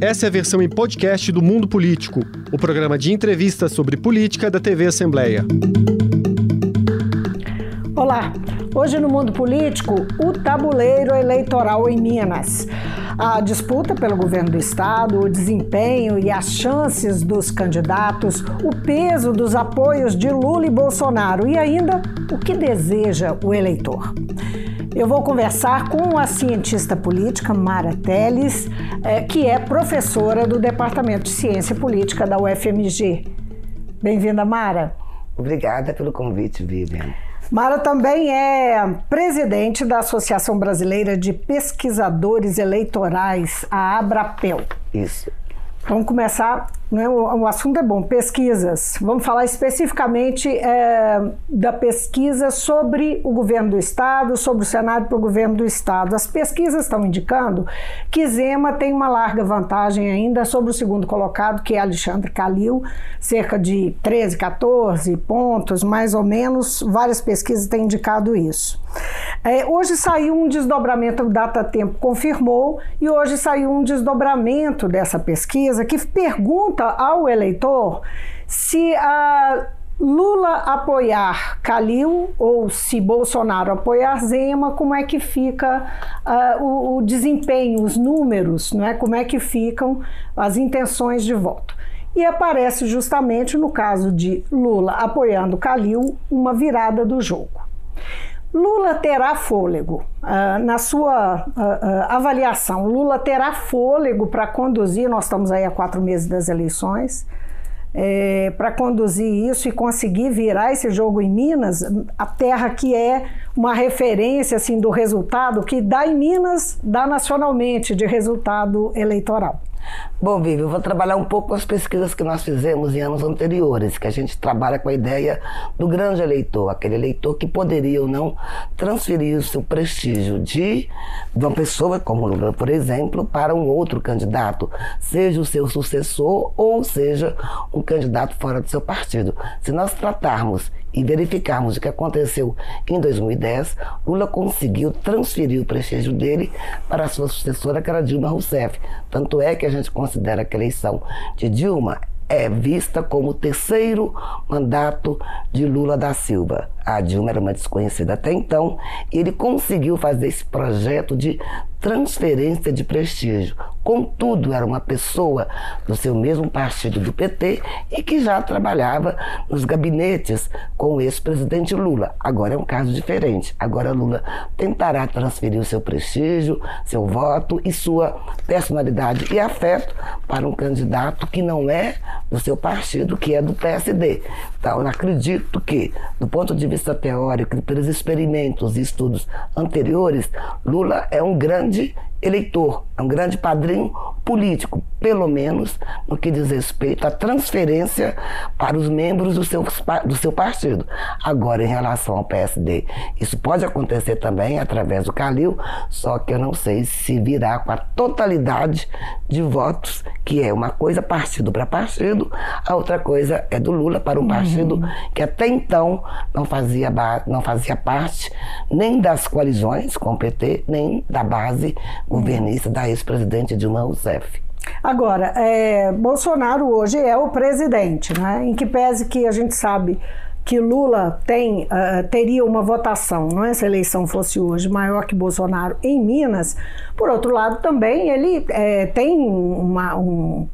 Essa é a versão em podcast do Mundo Político, o programa de entrevistas sobre política da TV Assembleia. Olá! Hoje no Mundo Político, o tabuleiro eleitoral em Minas. A disputa pelo governo do estado, o desempenho e as chances dos candidatos, o peso dos apoios de Lula e Bolsonaro e ainda o que deseja o eleitor. Eu vou conversar com a cientista política Mara Teles, é, que é professora do Departamento de Ciência Política da UFMG. Bem-vinda, Mara. Obrigada pelo convite, Vivian. Mara também é presidente da Associação Brasileira de Pesquisadores Eleitorais, a Abrapel. Isso. Vamos começar, né, o, o, assunto é bom, pesquisas. Vamos falar especificamente é, da pesquisa sobre o governo do Estado, sobre o cenário para o governo do Estado. As pesquisas estão indicando que Zema tem uma larga vantagem ainda sobre o segundo colocado, que é Alexandre Calil, cerca de 13, 14 pontos, mais ou menos. Várias pesquisas têm indicado isso. É, hoje saiu um desdobramento, o Data Tempo confirmou, e hoje saiu um desdobramento dessa pesquisa pesquisa que pergunta ao eleitor se a Lula apoiar Calil ou se Bolsonaro apoiar Zema, como é que fica uh, o, o, desempenho, os números, não é? como é que ficam as intenções de voto. E aparece justamente no caso de Lula apoiando Calil uma virada do jogo. Lula terá fôlego. Uh, na sua uh, uh, avaliação, Lula terá fôlego para conduzir, nós estamos aí há quatro meses das eleições, é, para conduzir isso e conseguir virar esse jogo em Minas, a terra que é uma referência assim, do resultado, que dá em Minas, dá nacionalmente de resultado eleitoral. Bom, Vivi, eu vou trabalhar um pouco com as pesquisas que nós fizemos em anos anteriores, que a gente trabalha com a ideia do grande eleitor, aquele eleitor que poderia ou não transferir o seu prestígio de uma pessoa como Lula, por exemplo, para um outro candidato, seja o seu sucessor ou seja um candidato fora do seu partido. Se nós tratarmos e verificarmos o que aconteceu em 2010, Lula conseguiu transferir o prestígio dele para a sua sucessora, que era Dilma Rousseff. Tanto é que a gente considera que a eleição de Dilma é vista como o terceiro mandato de Lula da Silva. A Dilma era uma desconhecida até então, e ele conseguiu fazer esse projeto de transferência de prestígio. Contudo, era uma pessoa do seu mesmo partido do PT e que já trabalhava nos gabinetes com o ex-presidente Lula. Agora é um caso diferente. Agora Lula tentará transferir o seu prestígio, seu voto e sua personalidade e afeto para um candidato que não é do seu partido, que é do PSD. Então, acredito que, do ponto de vista teórico, pelos experimentos e estudos anteriores, Lula é um grande eleitor, é um grande padrinho político, pelo menos no que diz respeito à transferência para os membros do seu, do seu partido. Agora, em relação ao PSD, isso pode acontecer também através do Calil, só que eu não sei se virá com a totalidade de votos, que é uma coisa partido para partido, a outra coisa é do Lula para um uhum. partido uhum. que até então não fazia, não fazia parte nem das coalizões com o PT, nem da base governista da ex-presidente Dilma Rousseff. Agora, é, Bolsonaro hoje é o presidente, né? em que pese que a gente sabe que Lula tem, uh, teria uma votação, não é? se a eleição fosse hoje, maior que Bolsonaro em Minas, por outro lado também ele é, tem uma, um,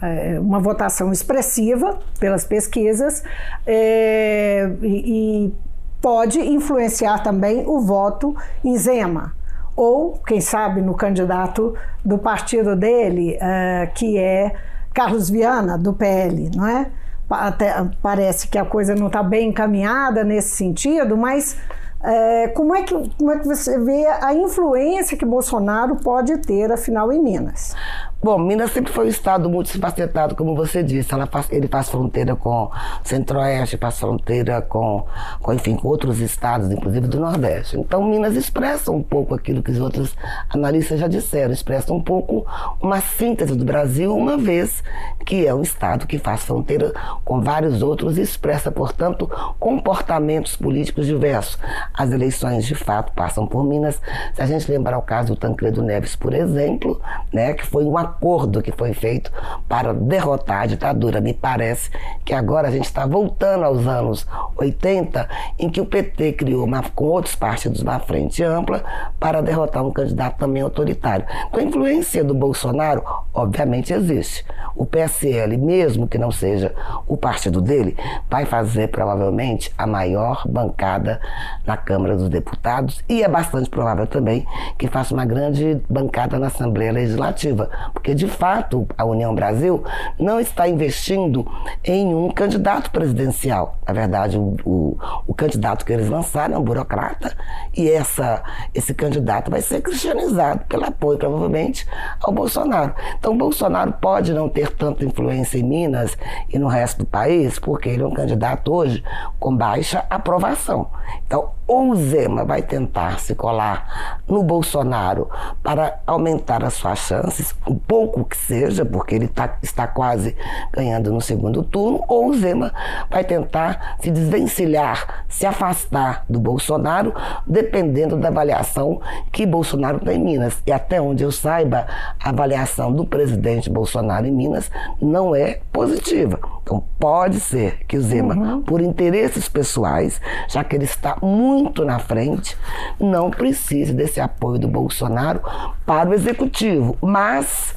é, uma votação expressiva pelas pesquisas é, e, e pode influenciar também o voto em Zema ou, quem sabe, no candidato do partido dele, uh, que é Carlos Viana, do PL, não é? Até, parece que a coisa não está bem encaminhada nesse sentido, mas é, como, é que, como é que você vê a influência que Bolsonaro pode ter, afinal, em Minas? Bom, Minas sempre foi um estado multifacetado, como você disse. Faz, ele faz fronteira com Centro-Oeste, faz fronteira com, com, enfim, com outros estados, inclusive do Nordeste. Então, Minas expressa um pouco aquilo que os outros analistas já disseram, expressa um pouco uma síntese do Brasil, uma vez que é um estado que faz fronteira com vários outros e expressa, portanto, comportamentos políticos diversos. As eleições, de fato, passam por Minas. Se a gente lembrar o caso do Tancredo Neves, por exemplo, né, que foi uma acordo que foi feito para derrotar a ditadura. Me parece que agora a gente está voltando aos anos 80, em que o PT criou uma, com outros partidos uma frente ampla para derrotar um candidato também autoritário. Com a influência do Bolsonaro, obviamente existe. O PSL, mesmo que não seja o partido dele, vai fazer provavelmente a maior bancada na Câmara dos Deputados e é bastante provável também que faça uma grande bancada na Assembleia Legislativa, porque de fato a União Brasil não está investindo em um candidato presidencial. Na verdade, o, o, o candidato que eles lançaram é um burocrata e essa, esse candidato vai ser cristianizado pelo apoio, provavelmente, ao Bolsonaro. Então, Bolsonaro pode não ter tanta influência em Minas e no resto do país, porque ele é um candidato hoje com baixa aprovação. Então, ou Zema vai tentar se colar no Bolsonaro para aumentar as suas chances, pouco que seja, porque ele tá, está quase ganhando no segundo turno, ou o Zema vai tentar se desvencilhar, se afastar do Bolsonaro, dependendo da avaliação que Bolsonaro tem em Minas. E até onde eu saiba, a avaliação do presidente Bolsonaro em Minas não é positiva. Então, pode ser que o Zema, uhum. por interesses pessoais, já que ele está muito na frente, não precise desse apoio do Bolsonaro para o executivo, mas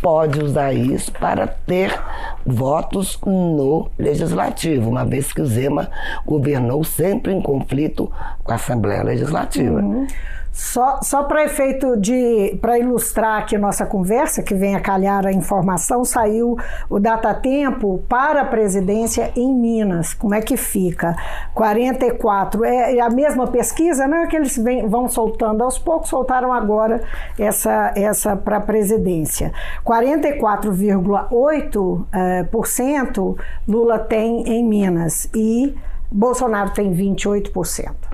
pode usar isso para ter votos no legislativo, uma vez que o Zema governou sempre em conflito com a Assembleia Legislativa. Uhum. Só, só para efeito de. para ilustrar aqui nossa conversa, que vem a calhar a informação, saiu o datatempo para a presidência em Minas. Como é que fica? 44. É, é a mesma pesquisa, né? Que eles vem, vão soltando aos poucos, soltaram agora essa, essa para a presidência. 44,8% é, por cento Lula tem em Minas e Bolsonaro tem 28%.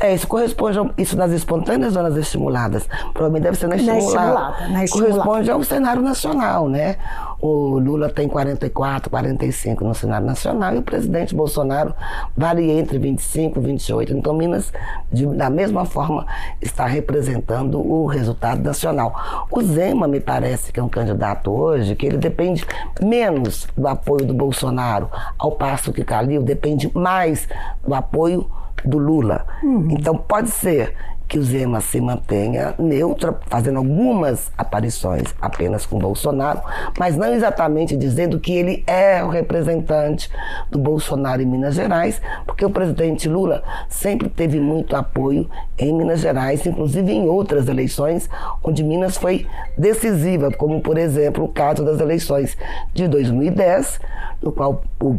É, isso corresponde, ao, isso nas espontâneas ou nas estimuladas? Provavelmente deve ser na estimulada. Na estimulada, na estimulada. Corresponde ao cenário nacional, né? O Lula tem 44, 45 no cenário nacional e o presidente Bolsonaro varia entre 25 e 28. Então, Minas, de, da mesma forma, está representando o resultado nacional. O Zema, me parece que é um candidato hoje que ele depende menos do apoio do Bolsonaro, ao passo que Calil depende mais do apoio do Lula. Uhum. Então pode ser que o Zema se mantenha neutra, fazendo algumas aparições apenas com Bolsonaro, mas não exatamente dizendo que ele é o representante do Bolsonaro em Minas Gerais, porque o presidente Lula sempre teve muito apoio em Minas Gerais, inclusive em outras eleições onde Minas foi decisiva, como por exemplo o caso das eleições de 2010, no qual o,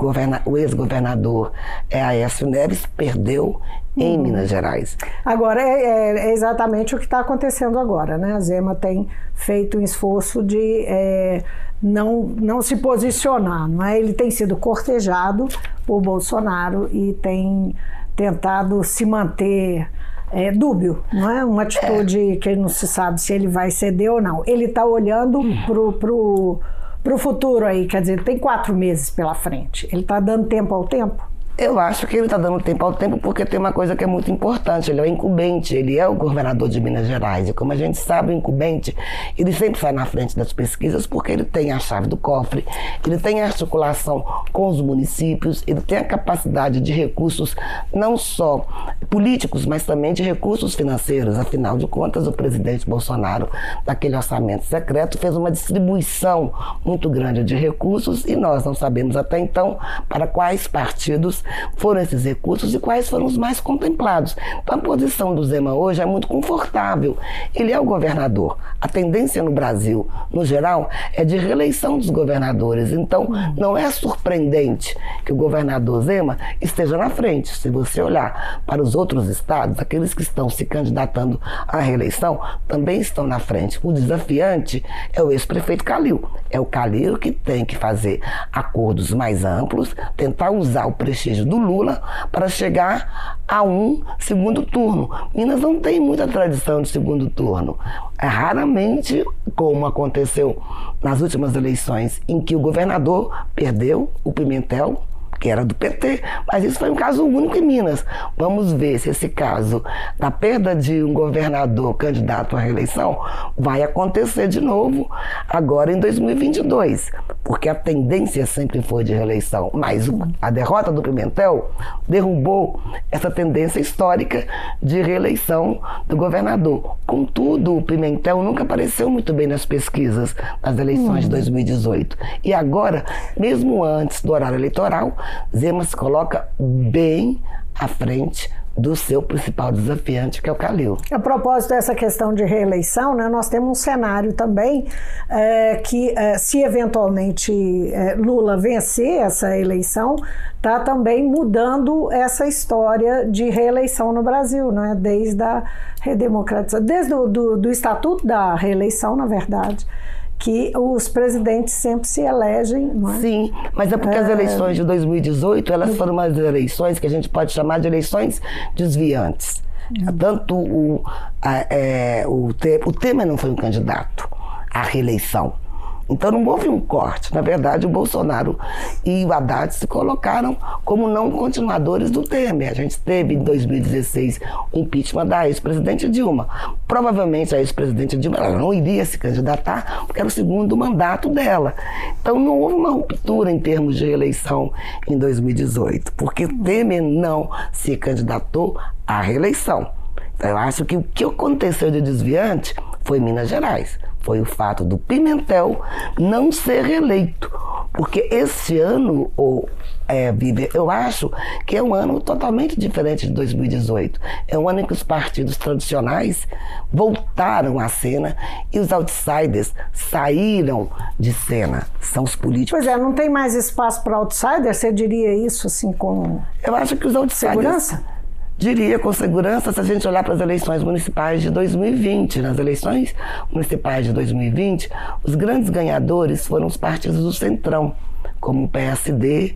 o ex-governador Aécio Neves perdeu em. Minas Gerais. Agora, é, é, é exatamente o que está acontecendo agora. Né? A Zema tem feito um esforço de é, não, não se posicionar. Não é? Ele tem sido cortejado por Bolsonaro e tem tentado se manter é, dúbio, não é? Uma atitude que não se sabe se ele vai ceder ou não. Ele está olhando hum. pro, pro, pro futuro aí, quer dizer, tem quatro meses pela frente. Ele está dando tempo ao tempo? Eu acho que ele está dando tempo ao tempo porque tem uma coisa que é muito importante. Ele é o incumbente, ele é o governador de Minas Gerais. E como a gente sabe, o incumbente, ele sempre sai na frente das pesquisas porque ele tem a chave do cofre, ele tem a articulação com os municípios, ele tem a capacidade de recursos não só políticos, mas também de recursos financeiros. Afinal de contas, o presidente Bolsonaro, naquele orçamento secreto, fez uma distribuição muito grande de recursos e nós não sabemos até então para quais partidos foram esses recursos e quais foram os mais contemplados. Então, a posição do Zema hoje é muito confortável. Ele é o governador. A tendência no Brasil, no geral, é de reeleição dos governadores. Então, não é surpreendente que o governador Zema esteja na frente. Se você olhar para os outros estados, aqueles que estão se candidatando à reeleição também estão na frente. O desafiante é o ex-prefeito Calil. É o Calil que tem que fazer acordos mais amplos, tentar usar o prestígio do Lula para chegar a um segundo turno. Minas não tem muita tradição de segundo turno. É raramente, como aconteceu nas últimas eleições, em que o governador perdeu, o Pimentel, que era do PT, mas isso foi um caso único em Minas. Vamos ver se esse caso da perda de um governador candidato à reeleição vai acontecer de novo agora em 2022, porque a tendência sempre foi de reeleição, mas a derrota do Pimentel derrubou essa tendência histórica de reeleição do governador. Contudo, o Pimentel nunca apareceu muito bem nas pesquisas das eleições de 2018. E agora, mesmo antes do horário eleitoral, Zema se coloca bem à frente do seu principal desafiante, que é o Calil. A propósito dessa questão de reeleição, né, nós temos um cenário também é, que, é, se eventualmente é, Lula vencer essa eleição, está também mudando essa história de reeleição no Brasil, né, desde a redemocratização, desde o do, do Estatuto da Reeleição, na verdade que os presidentes sempre se elegem, não é? Sim, mas é porque é... as eleições de 2018, elas foram umas eleições que a gente pode chamar de eleições desviantes. Uhum. Tanto o, a, é, o, o Temer não foi um candidato à reeleição. Então não houve um corte. Na verdade, o Bolsonaro e o Haddad se colocaram como não continuadores do Temer. A gente teve em 2016 o impeachment da ex-presidente Dilma. Provavelmente a ex-presidente Dilma não iria se candidatar porque era o segundo mandato dela. Então não houve uma ruptura em termos de reeleição em 2018, porque Temer não se candidatou à reeleição. Então, eu acho que o que aconteceu de desviante foi Minas Gerais foi o fato do Pimentel não ser reeleito. Porque esse ano, ou, é, eu acho que é um ano totalmente diferente de 2018. É um ano em que os partidos tradicionais voltaram à cena e os outsiders saíram de cena. São os políticos. Pois é, não tem mais espaço para outsiders? Você diria isso assim com. Eu acho que os outsiders. Segurança? Diria com segurança se a gente olhar para as eleições municipais de 2020. Nas eleições municipais de 2020, os grandes ganhadores foram os partidos do Centrão, como o PSD,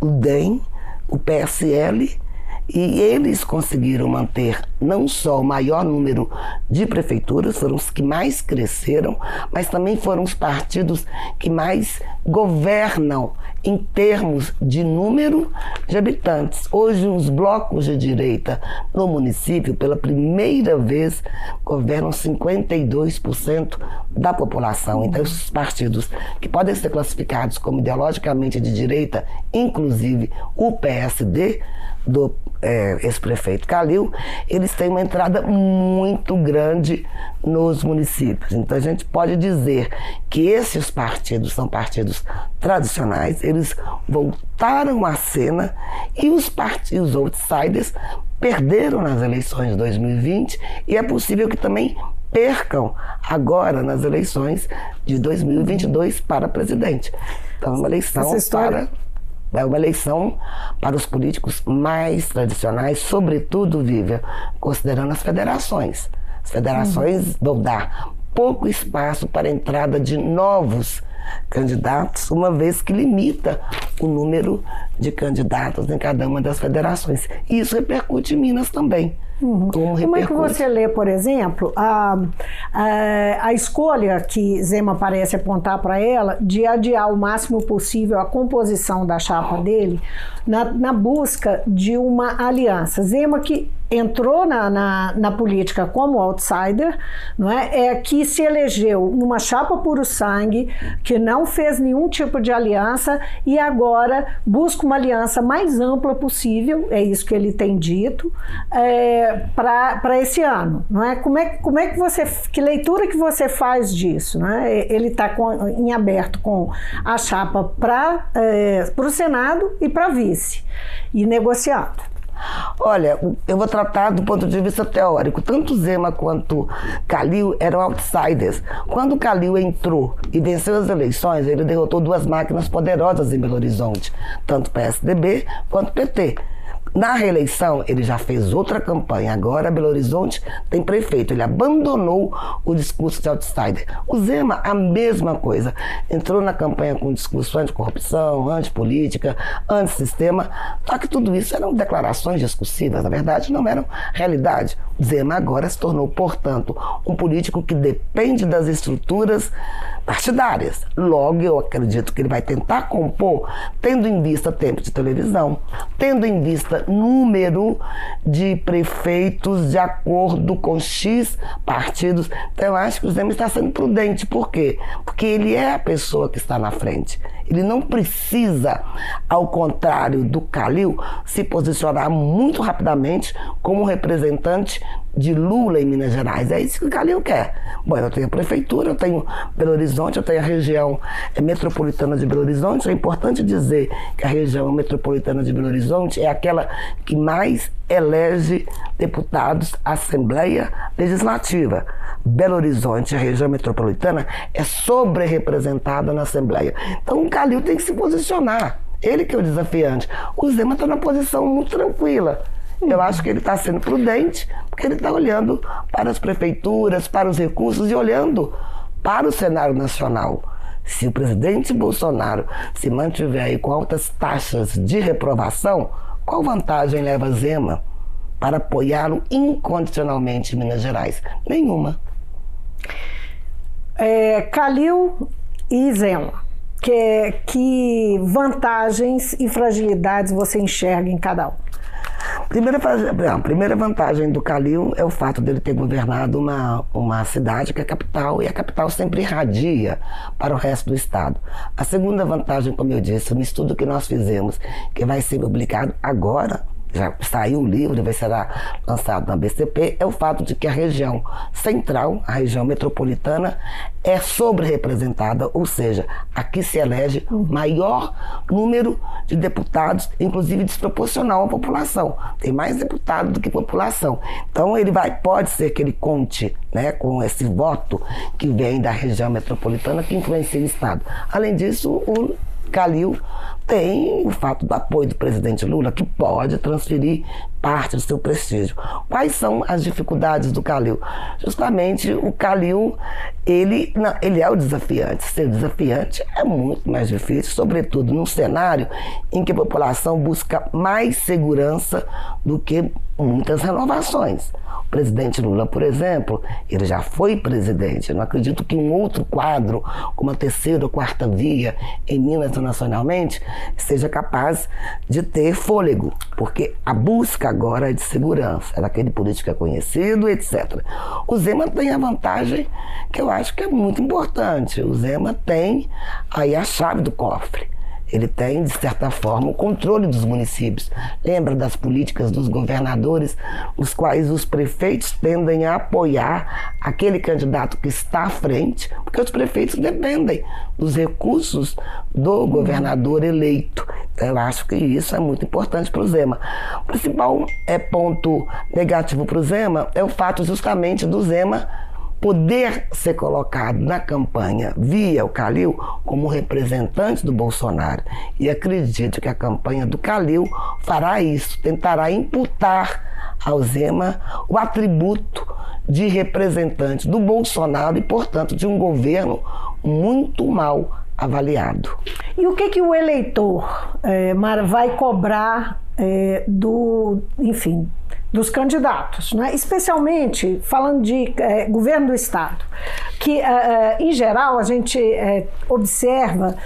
o DEM, o PSL e eles conseguiram manter não só o maior número de prefeituras, foram os que mais cresceram, mas também foram os partidos que mais governam em termos de número de habitantes. Hoje, os blocos de direita no município, pela primeira vez, governam 52% da população. Então, esses partidos que podem ser classificados como ideologicamente de direita, inclusive o PSD, do é, ex-prefeito Calil, eles têm uma entrada muito grande nos municípios. Então a gente pode dizer que esses partidos são partidos tradicionais, eles voltaram à cena e os partidos outsiders perderam nas eleições de 2020 e é possível que também percam agora nas eleições de 2022 para presidente. Então, é uma eleição para é uma eleição para os políticos mais tradicionais, sobretudo, Vivian, considerando as federações. As federações uhum. vão dar pouco espaço para a entrada de novos candidatos, uma vez que limita o número de candidatos em cada uma das federações. E isso repercute em Minas também. Uhum. Como, é que você lê, por exemplo, a, a, a escolha que Zema parece apontar para ela de adiar o máximo possível a composição da chapa dele na, na busca de uma aliança? Zema que entrou na, na, na, política como outsider, não é? é que se elegeu numa chapa puro sangue, que não fez nenhum tipo de aliança e agora busca uma aliança mais ampla possível, é isso que ele tem dito, é, para esse ano. Não é? Como, é, como é que você, que leitura que você faz disso? Não é? Ele está em aberto com a chapa para é, o Senado e para vice, e negociando. Olha, eu vou tratar do ponto de vista teórico. Tanto Zema quanto Calil eram outsiders. Quando Calil entrou e venceu as eleições, ele derrotou duas máquinas poderosas em Belo Horizonte, tanto PSDB quanto PT. Na reeleição, ele já fez outra campanha. Agora, Belo Horizonte tem prefeito. Ele abandonou o discurso de outsider. O Zema, a mesma coisa. Entrou na campanha com um discurso anticorrupção, antipolítica, antissistema. Só que tudo isso eram declarações discursivas. Na verdade, não eram realidade. Zema agora se tornou, portanto, um político que depende das estruturas partidárias. Logo, eu acredito que ele vai tentar compor, tendo em vista tempo de televisão, tendo em vista número de prefeitos de acordo com X partidos. Então, eu acho que o Zema está sendo prudente. Por quê? Porque ele é a pessoa que está na frente. Ele não precisa, ao contrário do Calil, se posicionar muito rapidamente como representante de Lula em Minas Gerais. É isso que o Calil quer. Bom, eu tenho a prefeitura, eu tenho Belo Horizonte, eu tenho a região metropolitana de Belo Horizonte. É importante dizer que a região metropolitana de Belo Horizonte é aquela que mais elege deputados à Assembleia Legislativa. Belo Horizonte, a região metropolitana, é sobre-representada na Assembleia. Então o Calil tem que se posicionar. Ele que é o desafiante. O Zema está na posição muito tranquila. Eu acho que ele está sendo prudente, porque ele está olhando para as prefeituras, para os recursos e olhando para o cenário nacional. Se o presidente Bolsonaro se mantiver aí com altas taxas de reprovação, qual vantagem leva Zema para apoiá-lo incondicionalmente em Minas Gerais? Nenhuma. É, Calil e Zema, que, que vantagens e fragilidades você enxerga em cada um? Primeira, a primeira vantagem do Calil é o fato dele ter governado uma, uma cidade que é capital, e a capital sempre irradia para o resto do estado. A segunda vantagem, como eu disse, no estudo que nós fizemos, que vai ser publicado agora, já saiu o livro, vai ser lançado na BCP, é o fato de que a região central, a região metropolitana, é sobre-representada, ou seja, aqui se elege maior número de deputados, inclusive desproporcional à população. Tem mais deputados do que população. Então ele vai, pode ser que ele conte né, com esse voto que vem da região metropolitana que influencia o Estado. Além disso, o Calil tem o fato do apoio do presidente Lula, que pode transferir parte do seu prestígio. Quais são as dificuldades do Calil? Justamente o Calil, ele, não, ele é o desafiante. Ser desafiante é muito mais difícil, sobretudo num cenário em que a população busca mais segurança do que muitas renovações presidente Lula, por exemplo, ele já foi presidente. Eu não acredito que um outro quadro, como a terceira ou quarta via em Minas nacionalmente, seja capaz de ter fôlego, porque a busca agora é de segurança, é daquele político conhecido, etc. O Zema tem a vantagem que eu acho que é muito importante. O Zema tem aí a chave do cofre ele tem, de certa forma, o controle dos municípios. Lembra das políticas dos governadores, os quais os prefeitos tendem a apoiar aquele candidato que está à frente, porque os prefeitos dependem dos recursos do governador eleito. Então, eu acho que isso é muito importante para o Zema. O principal é, ponto negativo para o Zema é o fato justamente do Zema poder ser colocado na campanha via o Calil como representante do Bolsonaro. E acredito que a campanha do Calil fará isso, tentará imputar ao Zema o atributo de representante do Bolsonaro e, portanto, de um governo muito mal avaliado. E o que, que o eleitor é, vai cobrar é, do, enfim, dos candidatos, né? especialmente falando de é, governo do Estado, que, é, em geral, a gente observa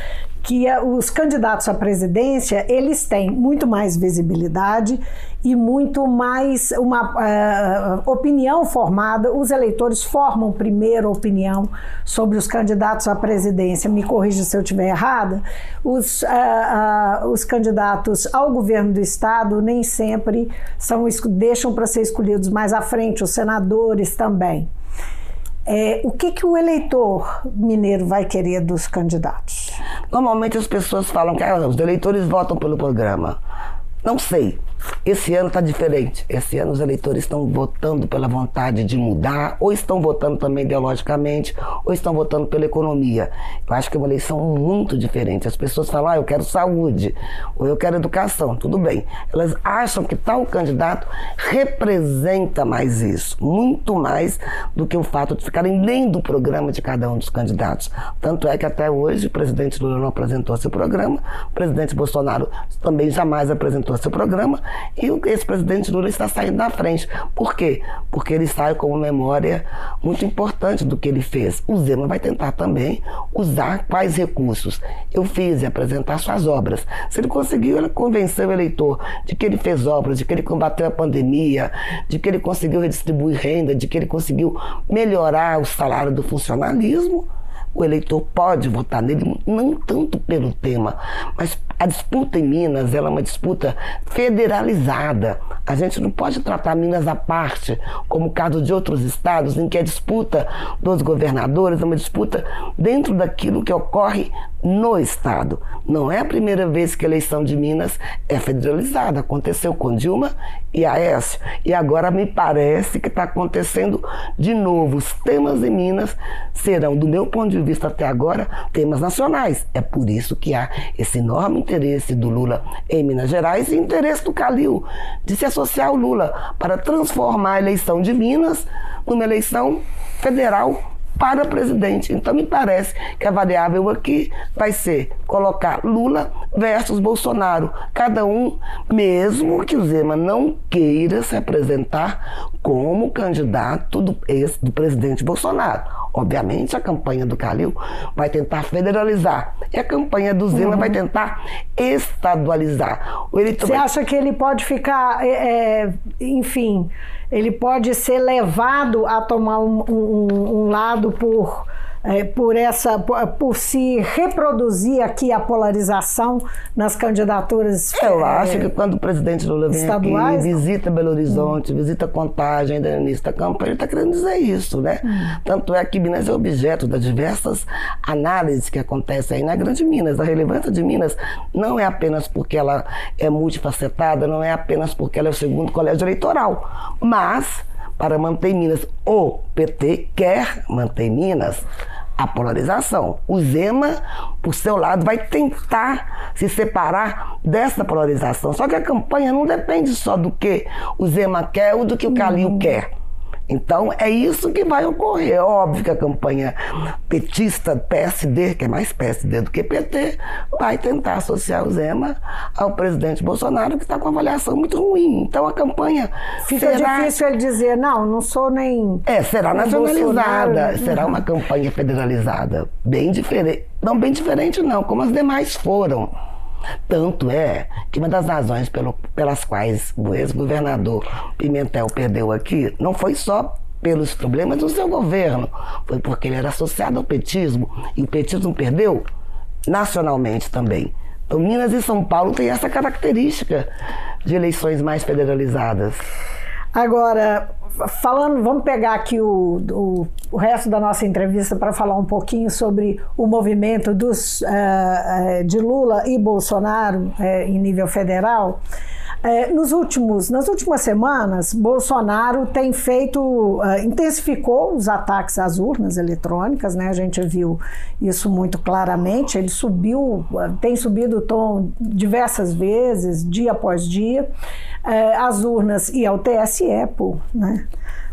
que os candidatos à presidência eles têm muito mais visibilidade e muito mais uma uh, opinião formada. Os eleitores formam primeiro opinião sobre os candidatos à presidência. Me corrija se eu estiver errada. Os, uh, uh, os candidatos ao governo do estado nem sempre são deixam para ser escolhidos mais à frente. Os senadores também. É, o que, que o eleitor mineiro vai querer dos candidatos? Normalmente as pessoas falam que ah, os eleitores votam pelo programa. Não sei. Esse ano está diferente. Esse ano os eleitores estão votando pela vontade de mudar, ou estão votando também ideologicamente, ou estão votando pela economia. Eu acho que é uma eleição muito diferente. As pessoas falam, ah, eu quero saúde, ou eu quero educação, tudo bem. Elas acham que tal candidato representa mais isso, muito mais do que o fato de ficarem lendo o programa de cada um dos candidatos. Tanto é que até hoje o presidente Lula não apresentou seu programa, o presidente Bolsonaro também jamais apresentou seu programa, e o ex-presidente Lula está saindo na frente. Por quê? Porque ele sai com uma memória muito importante do que ele fez. O Zema vai tentar também usar quais recursos. Eu fiz e apresentar suas obras. Se ele conseguiu ele convencer o eleitor de que ele fez obras, de que ele combateu a pandemia, de que ele conseguiu redistribuir renda, de que ele conseguiu melhorar o salário do funcionalismo, o eleitor pode votar nele, não tanto pelo tema, mas a disputa em Minas ela é uma disputa federalizada. A gente não pode tratar Minas à parte, como o caso de outros estados, em que a disputa dos governadores é uma disputa dentro daquilo que ocorre no estado. Não é a primeira vez que a eleição de Minas é federalizada. Aconteceu com Dilma e Aécio. E agora me parece que está acontecendo de novo. Os temas em Minas serão, do meu ponto de vista até agora, temas nacionais. É por isso que há esse enorme interesse do Lula em Minas Gerais e interesse do Calil de se associar ao Lula para transformar a eleição de Minas numa eleição federal para presidente. Então, me parece que a variável aqui vai ser colocar Lula versus Bolsonaro. Cada um, mesmo que o Zema não queira se apresentar como candidato do, do presidente Bolsonaro. Obviamente, a campanha do Calil vai tentar federalizar e a campanha do Zema uhum. vai tentar estadualizar. Você vai... acha que ele pode ficar, é, é, enfim, ele pode ser levado a tomar um, um, um lado por é, por essa por se reproduzir aqui a polarização nas candidaturas eu é, acho que quando o presidente Lula vem estaduais, aqui visita Belo Horizonte hum. visita Contagem ainda no início da campanha ele está querendo dizer isso né hum. tanto é que Minas é objeto das diversas análises que acontecem aí na Grande Minas a relevância de Minas não é apenas porque ela é multifacetada não é apenas porque ela é o segundo colégio eleitoral mas para manter Minas. O PT quer manter Minas a polarização. O Zema, por seu lado, vai tentar se separar dessa polarização. Só que a campanha não depende só do que o Zema quer ou do que o Calil uhum. quer. Então é isso que vai ocorrer. Óbvio que a campanha petista PSD, que é mais PSD do que PT, vai tentar associar o Zema ao presidente Bolsonaro, que está com uma avaliação muito ruim. Então a campanha. Fica será... difícil ele dizer, não, não sou nem. É, será nacionalizada, será uma campanha federalizada. Bem diferente. Não, bem diferente, não, como as demais foram. Tanto é que uma das razões pelo, pelas quais o ex-governador Pimentel perdeu aqui não foi só pelos problemas do seu governo, foi porque ele era associado ao petismo e o petismo perdeu nacionalmente também. Então, Minas e São Paulo têm essa característica de eleições mais federalizadas. Agora, falando, vamos pegar aqui o, o, o resto da nossa entrevista para falar um pouquinho sobre o movimento dos, uh, de Lula e Bolsonaro uh, em nível federal. Uh, nos últimos, nas últimas semanas, Bolsonaro tem feito, intensificou os ataques às urnas eletrônicas, né? A gente viu isso muito claramente. Ele subiu, tem subido o tom diversas vezes, dia após dia eh, às urnas e ao TSE né,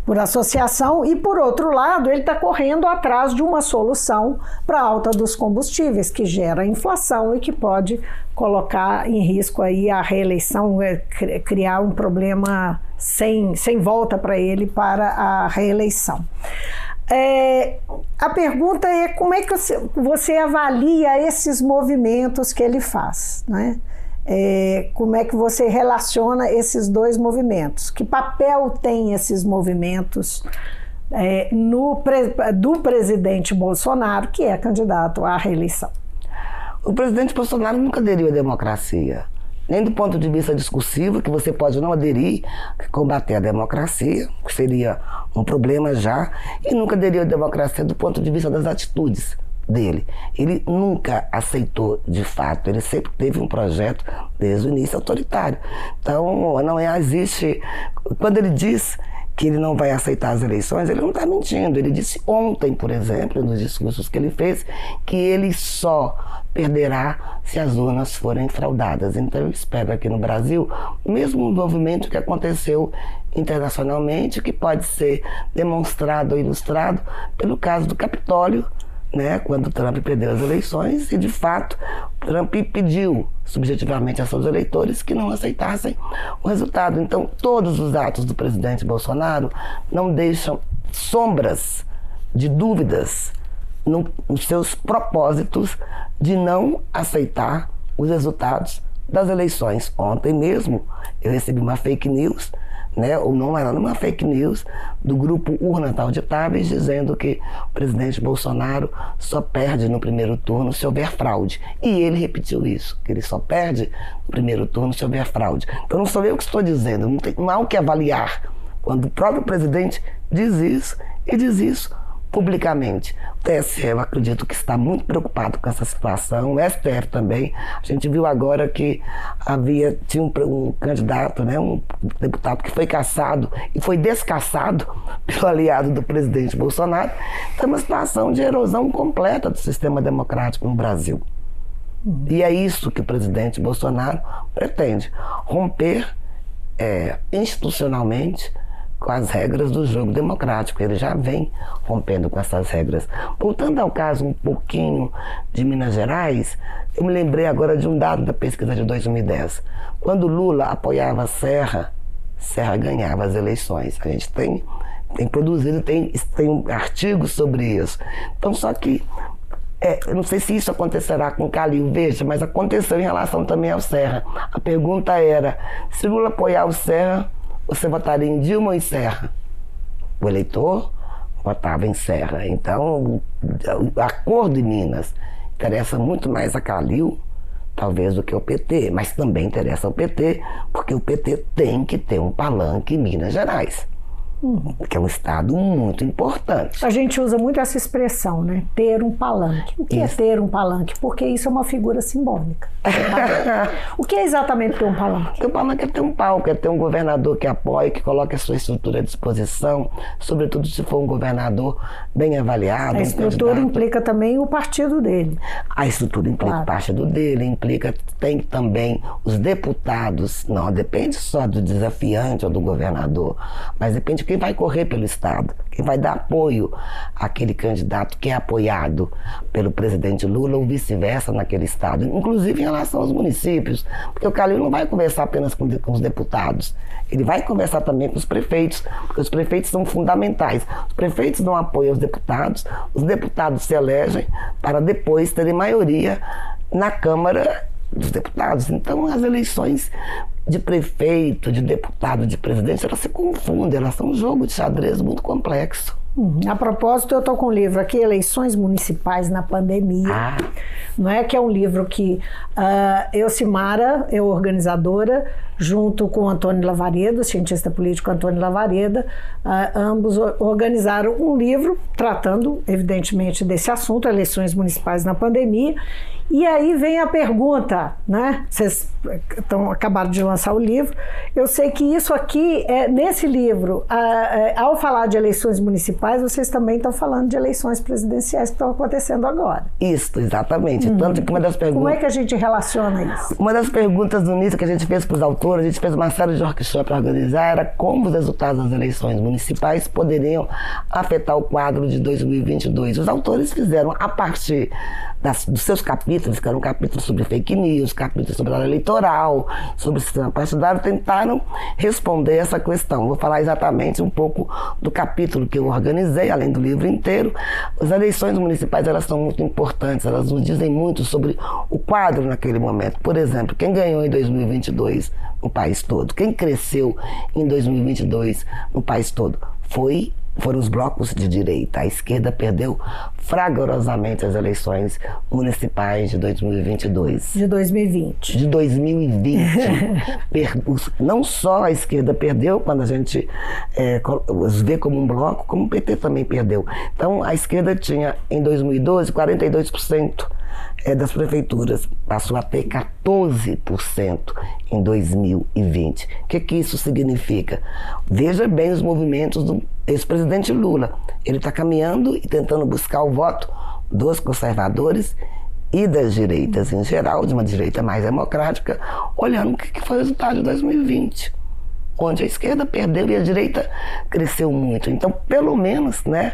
por associação, e por outro lado, ele está correndo atrás de uma solução para a alta dos combustíveis, que gera inflação e que pode colocar em risco aí a reeleição, é, criar um problema sem, sem volta para ele para a reeleição. É, a pergunta é como é que você, você avalia esses movimentos que ele faz, né? É, como é que você relaciona esses dois movimentos? Que papel tem esses movimentos é, no, do presidente Bolsonaro, que é candidato à reeleição? O presidente Bolsonaro nunca aderiu à democracia, nem do ponto de vista discursivo, que você pode não aderir, combater a democracia, que seria um problema já, e nunca aderiu à democracia do ponto de vista das atitudes dele. Ele nunca aceitou de fato, ele sempre teve um projeto desde o início autoritário. Então, não é, existe. Quando ele diz que ele não vai aceitar as eleições, ele não está mentindo. Ele disse ontem, por exemplo, nos discursos que ele fez, que ele só perderá se as urnas forem fraudadas. Então eu espero aqui no Brasil o mesmo movimento que aconteceu internacionalmente, que pode ser demonstrado ou ilustrado pelo caso do Capitólio, né, quando Trump perdeu as eleições e de fato Trump pediu subjetivamente a seus eleitores que não aceitassem o resultado. Então, todos os atos do presidente Bolsonaro não deixam sombras de dúvidas nos seus propósitos de não aceitar os resultados das eleições. Ontem mesmo eu recebi uma fake news né, ou não era uma fake news do grupo Urna Auditáveis dizendo que o presidente Bolsonaro só perde no primeiro turno se houver fraude. E ele repetiu isso, que ele só perde no primeiro turno se houver fraude. Então não sou eu que estou dizendo, não, tem, não há o que avaliar. Quando o próprio presidente diz isso, e diz isso publicamente. O TSE, eu acredito que está muito preocupado com essa situação, o STF também. A gente viu agora que havia, tinha um, um candidato, né, um deputado que foi caçado e foi descaçado pelo aliado do presidente Bolsonaro. Então, é uma situação de erosão completa do sistema democrático no Brasil. E é isso que o presidente Bolsonaro pretende: romper é, institucionalmente com as regras do jogo democrático. Ele já vem rompendo com essas regras. Voltando ao caso um pouquinho de Minas Gerais, eu me lembrei agora de um dado da pesquisa de 2010. Quando Lula apoiava Serra, Serra ganhava as eleições. A gente tem, tem produzido, tem, tem artigos sobre isso. Então, só que é, eu não sei se isso acontecerá com Calil, veja, mas aconteceu em relação também ao Serra. A pergunta era: se Lula apoiar o Serra, você votaria em Dilma ou em Serra? O eleitor votava em Serra. Então, a cor de Minas interessa muito mais a Calil, talvez, do que o PT, mas também interessa ao PT, porque o PT tem que ter um palanque em Minas Gerais. Que é um estado muito importante. A gente usa muito essa expressão, né? Ter um palanque. O que é isso. é ter um palanque? Porque isso é uma figura simbólica. o que é exatamente ter um palanque? Ter um palanque é ter um palco, é ter um governador que apoie, que coloque a sua estrutura à disposição, sobretudo se for um governador bem avaliado. A estrutura um implica também o partido dele. A estrutura implica claro. o partido dele, implica, tem também os deputados. Não, depende só do desafiante ou do governador, mas depende quem vai correr pelo Estado, quem vai dar apoio àquele candidato que é apoiado pelo presidente Lula ou vice-versa naquele Estado, inclusive em relação aos municípios, porque o Calil não vai conversar apenas com, com os deputados, ele vai conversar também com os prefeitos, porque os prefeitos são fundamentais. Os prefeitos dão apoio aos deputados, os deputados se elegem para depois terem maioria na Câmara dos deputados. Então, as eleições de prefeito, de deputado, de presidente, elas se confundem, elas são um jogo de xadrez muito complexo. Uhum. A propósito, eu estou com um livro aqui, Eleições Municipais na Pandemia. Ah. Não é que é um livro que uh, eu, Simara, eu organizadora, junto com Antônio Lavareda, cientista político Antônio Lavareda, uh, ambos organizaram um livro tratando, evidentemente, desse assunto, eleições municipais na pandemia, e aí vem a pergunta, né? Vocês estão acabaram de lançar o livro. Eu sei que isso aqui é nesse livro, a, a, ao falar de eleições municipais, vocês também estão falando de eleições presidenciais que estão acontecendo agora. Isso, exatamente. Uhum. Tanto que uma das perguntas. Como é que a gente relaciona isso? Uma das perguntas do início que a gente fez para os autores, a gente fez uma série de workshops para organizar, era como os resultados das eleições municipais poderiam afetar o quadro de 2022. Os autores fizeram a partir das, dos seus capítulos, que eram capítulos sobre fake news, capítulos sobre a lei eleitoral, sobre o sistema partidário, tentaram responder essa questão. Vou falar exatamente um pouco do capítulo que eu organizei, além do livro inteiro. As eleições municipais elas são muito importantes, elas nos dizem muito sobre o quadro naquele momento. Por exemplo, quem ganhou em 2022 no país todo, quem cresceu em 2022 no país todo, foi foram os blocos de direita. A esquerda perdeu fragorosamente as eleições municipais de 2022. De 2020. De 2020. Não só a esquerda perdeu, quando a gente é, os vê como um bloco, como o PT também perdeu. Então, a esquerda tinha, em 2012, 42% é, das prefeituras passou a ter 14% em 2020. O que, que isso significa? Veja bem os movimentos do ex-presidente Lula. Ele está caminhando e tentando buscar o voto dos conservadores e das direitas em geral, de uma direita mais democrática, olhando o que foi o resultado de 2020, onde a esquerda perdeu e a direita cresceu muito. Então, pelo menos, né,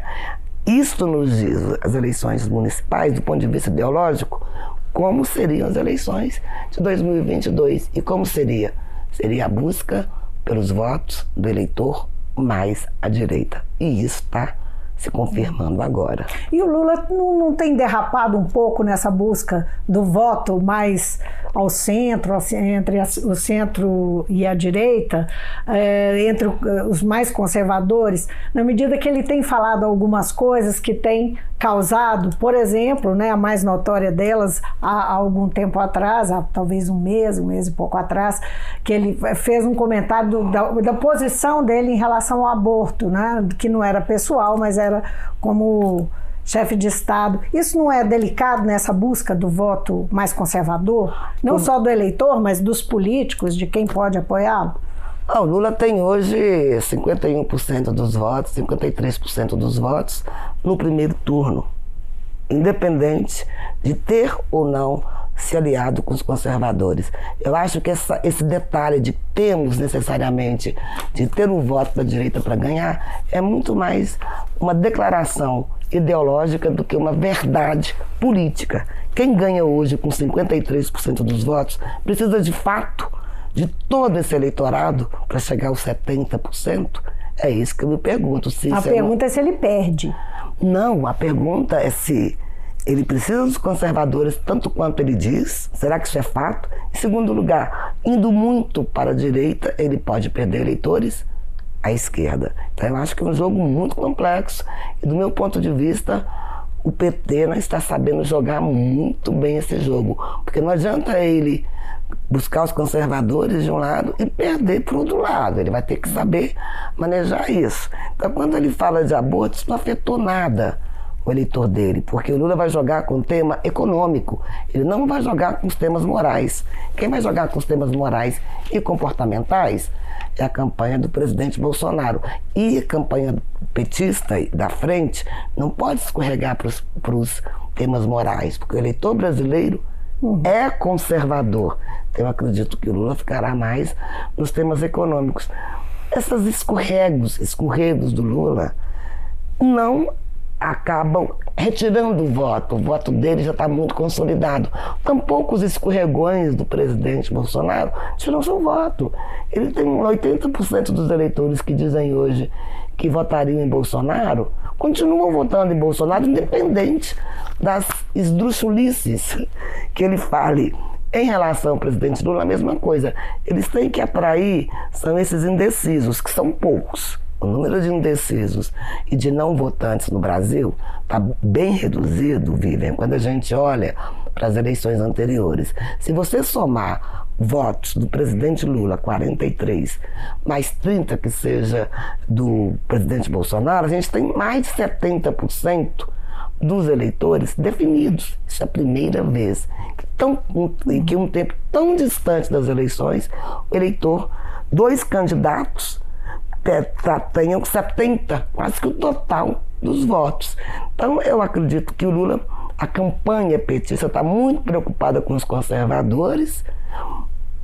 isto nos diz as eleições municipais, do ponto de vista ideológico, como seriam as eleições de 2022 e como seria? Seria a busca pelos votos do eleitor mais à direita. E isso está se confirmando agora. E o Lula não, não, tem derrapado um pouco nessa busca do voto mais ao centro, entre o centro e a direita, é, entre os mais conservadores, na medida que ele tem falado algumas coisas que têm causado, por exemplo, né, a mais notória delas, há, algum tempo atrás, há talvez um mês, um mês e pouco atrás, que ele fez um comentário do, da, da posição dele em relação ao aborto, né, que não era pessoal, mas era como chefe de Estado. Isso não é delicado nessa busca do voto mais conservador? Não só do eleitor, mas dos políticos, de quem pode apoiá-lo? Ah, o Lula tem hoje 51% dos votos, 53% dos votos no primeiro turno, independente de ter ou não se aliado com os conservadores. Eu acho que essa, esse detalhe de termos necessariamente de ter um voto da direita para ganhar é muito mais uma declaração ideológica do que uma verdade política. Quem ganha hoje com 53% dos votos precisa de fato de todo esse eleitorado para chegar aos 70%? É isso que eu me pergunto. Se a pergunta é, é se ele perde. Não, a pergunta é se ele precisa dos conservadores tanto quanto ele diz. Será que isso é fato? Em segundo lugar, indo muito para a direita, ele pode perder eleitores à esquerda. Então eu acho que é um jogo muito complexo. E do meu ponto de vista, o PT não está sabendo jogar muito bem esse jogo. Porque não adianta ele buscar os conservadores de um lado e perder para o outro lado. Ele vai ter que saber manejar isso. Então, quando ele fala de aborto, isso não afetou nada o eleitor dele, porque o Lula vai jogar com o tema econômico, ele não vai jogar com os temas morais. Quem vai jogar com os temas morais e comportamentais é a campanha do presidente Bolsonaro. E a campanha petista da frente não pode escorregar para os temas morais, porque o eleitor brasileiro uhum. é conservador. Então, eu acredito que o Lula ficará mais nos temas econômicos. Essas escorregos, escorregos do Lula não acabam retirando o voto. O voto dele já está muito consolidado. Tampouco os escorregões do presidente Bolsonaro tiram seu voto. Ele tem 80% dos eleitores que dizem hoje que votariam em Bolsonaro, continuam votando em Bolsonaro, independente das esdrúxulices que ele fale em relação ao presidente Lula, a mesma coisa. Eles têm que atrair, são esses indecisos, que são poucos o número de indecisos e de não votantes no Brasil está bem reduzido, Vivian, quando a gente olha para as eleições anteriores. Se você somar votos do presidente Lula, 43, mais 30 que seja do presidente Bolsonaro, a gente tem mais de 70% dos eleitores definidos. Isso é a primeira vez que, tão, que um tempo tão distante das eleições, o eleitor, dois candidatos tenham 70, quase que o total dos votos. Então, eu acredito que o Lula, a campanha petista está muito preocupada com os conservadores,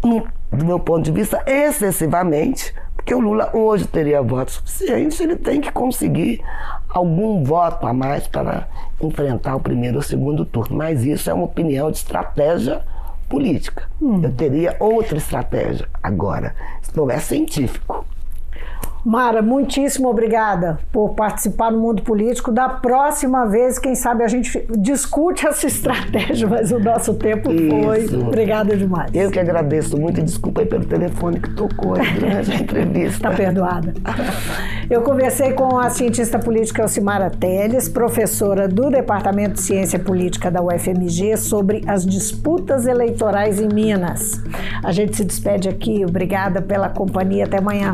do meu ponto de vista, excessivamente, porque o Lula hoje teria votos suficientes, ele tem que conseguir algum voto a mais para enfrentar o primeiro ou segundo turno. Mas isso é uma opinião de estratégia política. Hum. Eu teria outra estratégia agora. Isso não é científico. Mara, muitíssimo obrigada por participar no mundo político. Da próxima vez, quem sabe a gente discute essa estratégia, mas o nosso tempo foi. Isso. Obrigada demais. Eu que agradeço muito e desculpa aí pelo telefone que tocou durante a entrevista. Está perdoada. Eu conversei com a cientista política Elcimara Teles, professora do Departamento de Ciência Política da UFMG, sobre as disputas eleitorais em Minas. A gente se despede aqui. Obrigada pela companhia. Até amanhã.